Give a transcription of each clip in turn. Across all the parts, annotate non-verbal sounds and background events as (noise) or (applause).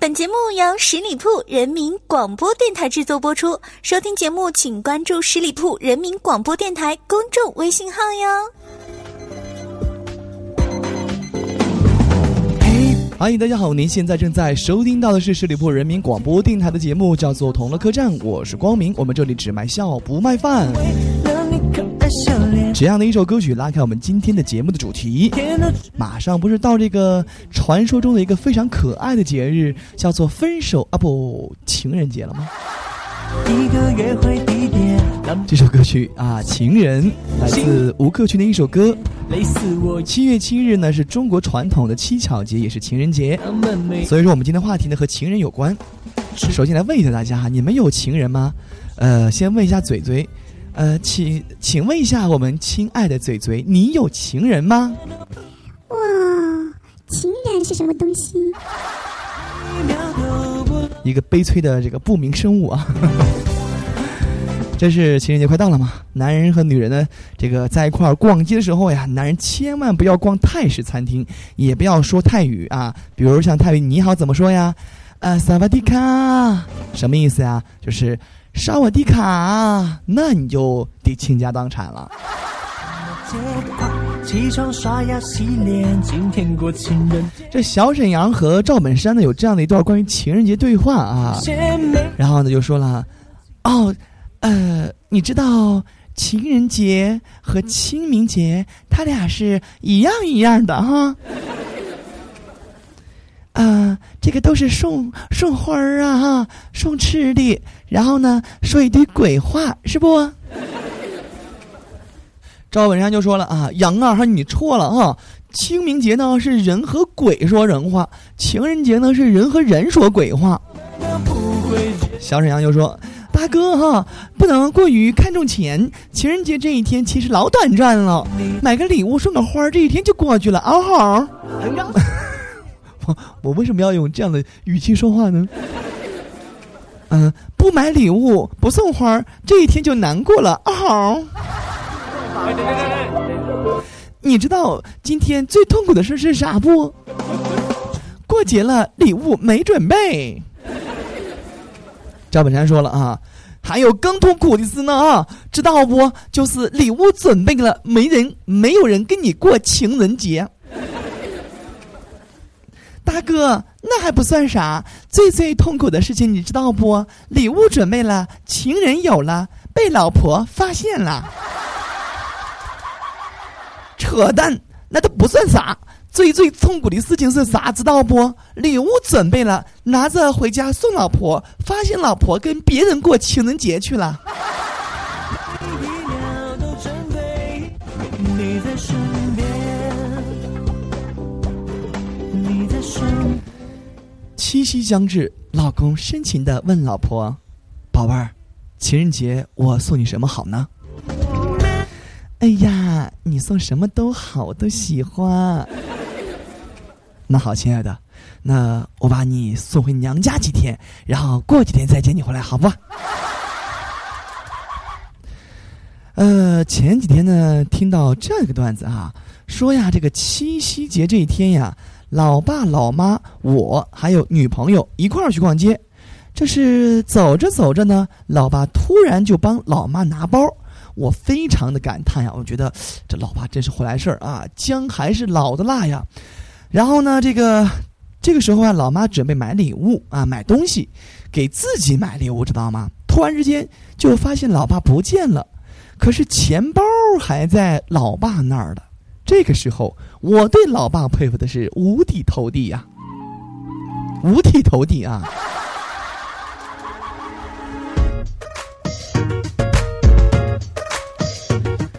本节目由十里铺人民广播电台制作播出。收听节目，请关注十里铺人民广播电台公众微信号哟。嗨，大家好，您现在正在收听到的是十里铺人民广播电台的节目，叫做《同乐客栈》，我是光明，我们这里只卖笑不卖饭。这样的一首歌曲拉开我们今天的节目的主题。马上不是到这个传说中的一个非常可爱的节日，叫做分手啊不情人节了吗？这首歌曲啊，《情人》来自吴克群的一首歌。七月七日呢是中国传统的七巧节，也是情人节。所以说我们今天话题呢和情人有关。首先来问一下大家哈，你们有情人吗？呃，先问一下嘴嘴。呃，请请问一下，我们亲爱的嘴嘴，你有情人吗？哇，情人是什么东西？一个悲催的这个不明生物啊！(laughs) 这是情人节快到了嘛？男人和女人呢，这个在一块儿逛街的时候呀，男人千万不要逛泰式餐厅，也不要说泰语啊。比如像泰语你好怎么说呀？呃，萨瓦迪卡，什么意思呀？就是。杀我的卡，那你就得倾家荡产了。这小沈阳和赵本山呢有这样的一段关于情人节对话啊，然后呢就说了，哦，呃，你知道情人节和清明节他俩是一样一样的哈。啊，啊这个都是送送花儿啊，哈，送吃的，然后呢，说一堆鬼话，是不？赵本山就说了啊，杨二哈，你错了哈，清明节呢是人和鬼说人话，情人节呢是人和人说鬼话。小沈阳就说，大哥哈，不能过于看重钱，情人节这一天其实老短暂了，买个礼物送个花，这一天就过去了，嗷好。(laughs) 我为什么要用这样的语气说话呢？嗯，不买礼物，不送花，这一天就难过了啊！你知道今天最痛苦的事是啥不？过节了，礼物没准备。赵本山说了啊，还有更痛苦的事呢啊，知道不？就是礼物准备了，没人，没有人跟你过情人节。大哥，那还不算啥，最最痛苦的事情你知道不？礼物准备了，情人有了，被老婆发现了。扯淡，那都不算啥。最最痛苦的事情是啥？知道不？礼物准备了，拿着回家送老婆，发现老婆跟别人过情人节去了。七夕将至，老公深情的问老婆：“宝贝儿，情人节我送你什么好呢？”哎呀，你送什么都好，我都喜欢。那好，亲爱的，那我把你送回娘家几天，然后过几天再接你回来，好不？呃，前几天呢，听到这样一个段子啊，说呀，这个七夕节这一天呀。老爸、老妈，我还有女朋友一块儿去逛街，这是走着走着呢，老爸突然就帮老妈拿包，我非常的感叹呀，我觉得这老爸真是会来事儿啊，姜还是老的辣呀。然后呢，这个这个时候啊，老妈准备买礼物啊，买东西给自己买礼物，知道吗？突然之间就发现老爸不见了，可是钱包还在老爸那儿的。这个时候，我对老爸佩服的是五体投地呀，五体投地啊！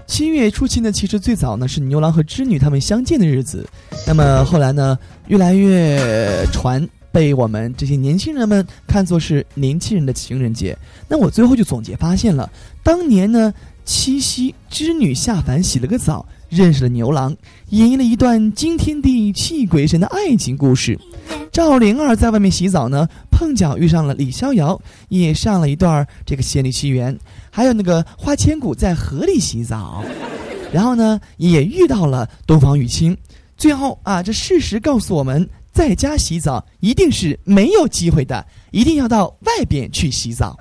七月初七呢，其实最早呢是牛郎和织女他们相见的日子，那么后来呢，越来越传被我们这些年轻人们看作是年轻人的情人节。那我最后就总结发现了，当年呢，七夕织女下凡洗了个澡。认识了牛郎，演绎了一段惊天地泣鬼神的爱情故事。赵灵儿在外面洗澡呢，碰巧遇上了李逍遥，也上了一段这个仙女奇缘。还有那个花千骨在河里洗澡，然后呢，也遇到了东方玉清。最后啊，这事实告诉我们，在家洗澡一定是没有机会的，一定要到外边去洗澡。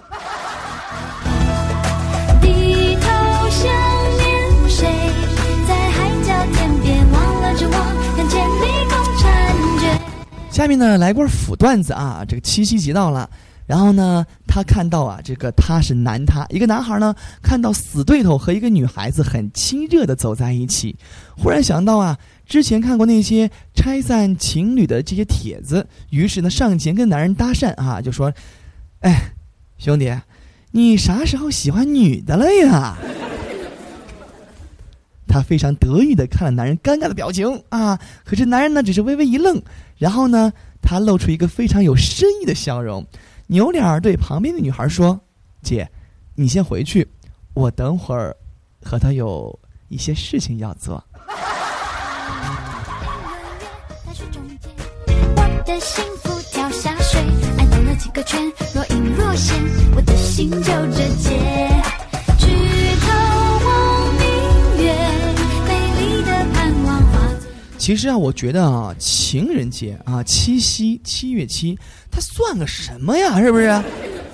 下面呢，来罐腐段子啊！这个七夕节到了，然后呢，他看到啊，这个他是男他，一个男孩呢，看到死对头和一个女孩子很亲热的走在一起，忽然想到啊，之前看过那些拆散情侣的这些帖子，于是呢，上前跟男人搭讪啊，就说：“哎，兄弟，你啥时候喜欢女的了呀？”他非常得意的看了男人尴尬的表情啊，可是男人呢，只是微微一愣，然后呢，他露出一个非常有深意的笑容，扭脸儿对旁边的女孩说：“姐，你先回去，我等会儿和他有一些事情要做。几个圈，若隐若现，我的心就这结。其实啊，我觉得啊，情人节啊，七夕七月七，它算个什么呀？是不是？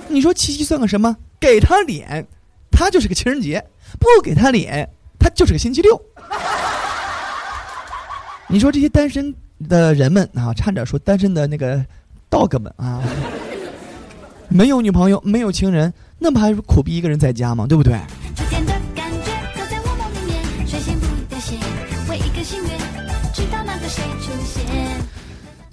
你说七夕算个什么？给他脸，他就是个情人节；不给他脸，他就是个星期六。你说这些单身的人们啊，差点说单身的那个 dog 们啊，没有女朋友，没有情人，那不还是苦逼一个人在家吗？对不对？初见的感觉刻在我梦里面，水仙不凋谢，为一个心愿，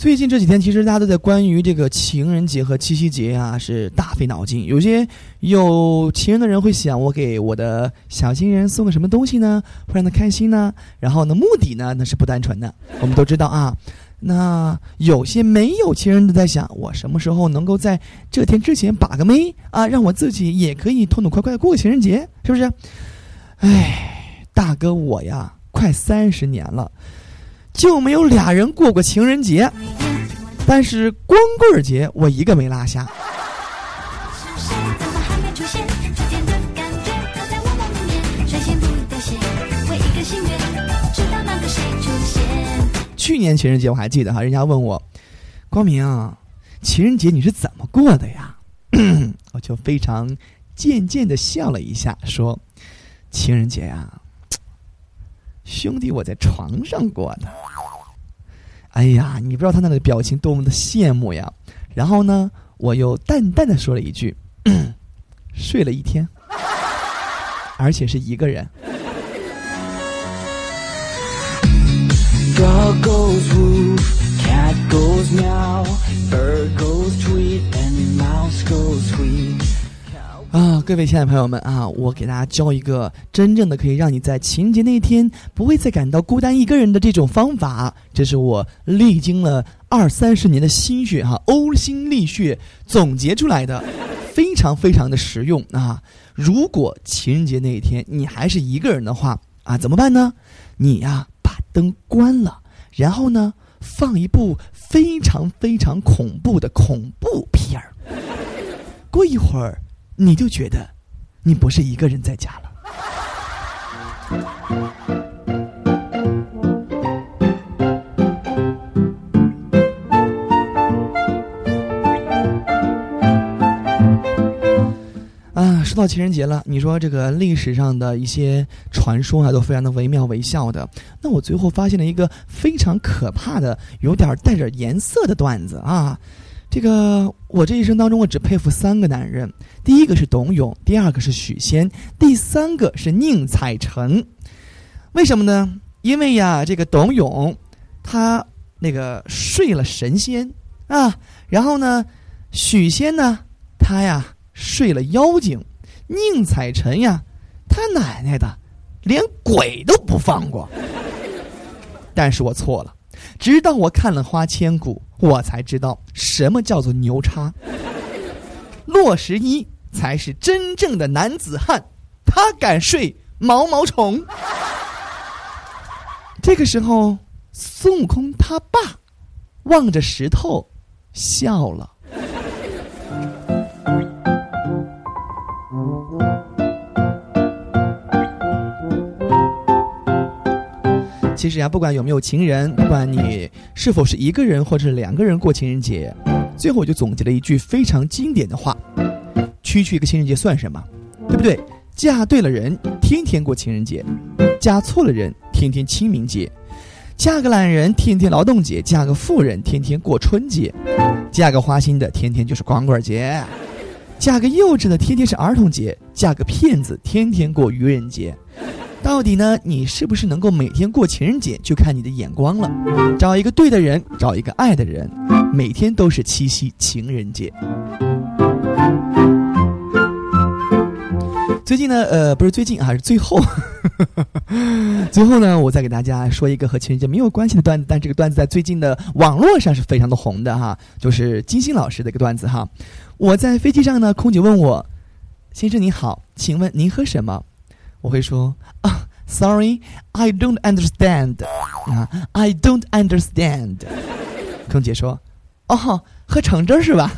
最近这几天，其实大家都在关于这个情人节和七夕节啊，是大费脑筋。有些有情人的人会想，我给我的小情人送个什么东西呢，会让他开心呢？然后呢，目的呢，那是不单纯的。我们都知道啊，那有些没有情人的在想，我什么时候能够在这天之前把个妹啊，让我自己也可以痛痛快快的过个情人节，是不是？哎，大哥我呀，快三十年了。就没有俩人过过情人节，但是光棍节我一个没落下。去年情人节我还记得哈，人家问我，光明，情人节你是怎么过的呀？(clears throat) 我就非常渐渐的笑了一下，说，情人节呀，兄弟，我在床上过的。哎呀，你不知道他那个表情多么的羡慕呀！然后呢，我又淡淡的说了一句：“ (clears throat) 睡了一天，而且是一个人。”啊，各位亲爱的朋友们啊，我给大家教一个真正的可以让你在情人节那一天不会再感到孤单一个人的这种方法。这是我历经了二三十年的心血哈、呕心沥血总结出来的，非常非常的实用啊！如果情人节那一天你还是一个人的话啊，怎么办呢？你呀、把灯关了，然后呢放一部非常非常恐怖的恐怖片儿。过一会儿，你就觉得你不是一个人在家了。啊，说到情人节了，你说这个历史上的一些传说啊，都非常的惟妙惟肖的。那我最后发现了一个非常可怕的、有点带点颜色的段子啊。这个我这一生当中，我只佩服三个男人，第一个是董永，第二个是许仙，第三个是宁采臣。为什么呢？因为呀，这个董永他那个睡了神仙啊，然后呢，许仙呢，他呀睡了妖精，宁采臣呀，他奶奶的，连鬼都不放过。但是我错了。直到我看了《花千骨》，我才知道什么叫做牛叉。洛十一才是真正的男子汉，他敢睡毛毛虫。这个时候，孙悟空他爸望着石头笑了。其实呀，不管有没有情人，不管你是否是一个人或者是两个人过情人节，最后我就总结了一句非常经典的话：区区一个情人节算什么？对不对？嫁对了人，天天过情人节；嫁错了人，天天清明节；嫁个懒人，天天劳动节；嫁个富人，天天过春节；嫁个花心的，天天就是光棍节；嫁个幼稚的，天天是儿童节；嫁个骗子，天天过愚人节。到底呢？你是不是能够每天过情人节，就看你的眼光了。找一个对的人，找一个爱的人，每天都是七夕情人节。最近呢，呃，不是最近啊，是最后，(laughs) 最后呢，我再给大家说一个和情人节没有关系的段子，但这个段子在最近的网络上是非常的红的哈，就是金星老师的一个段子哈。我在飞机上呢，空姐问我：“先生您好，请问您喝什么？”我会说：“啊，Sorry，I don't understand。”啊，I don't understand。空姐说：“哦，喝橙汁是吧？”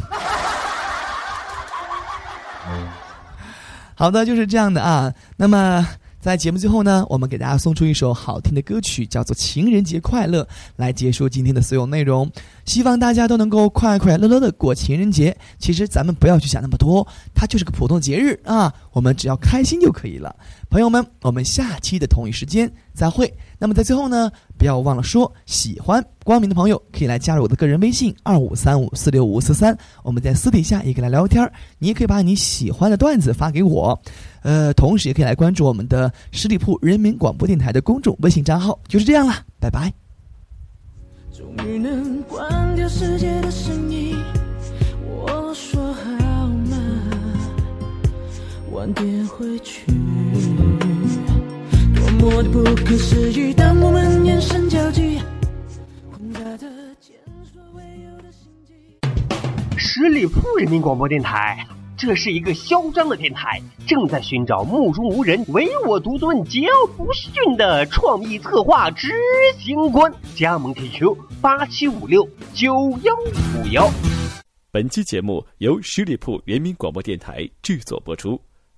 好的，就是这样的啊。那么在节目最后呢，我们给大家送出一首好听的歌曲，叫做《情人节快乐》，来结束今天的所有内容。希望大家都能够快快乐乐的过情人节。其实咱们不要去想那么多，它就是个普通节日啊，我们只要开心就可以了。朋友们，我们下期的同一时间再会。那么在最后呢，不要忘了说，喜欢光明的朋友可以来加入我的个人微信二五三五四六五四三，我们在私底下也可以来聊天。你也可以把你喜欢的段子发给我，呃，同时也可以来关注我们的十里铺人民广播电台的公众微信账号。就是这样啦，拜拜。终于能关掉世界的声音，我说好吗？晚点回去，不可思议，当我们眼神交集，混杂着前所未有的心机。十里铺人民广播电台，这是一个嚣张的电台，正在寻找目中无人、唯我独尊、桀骜不驯的创意策划执行官。加盟 QQ 八七五六九幺五幺。本期节目由十里铺人民广播电台制作播出。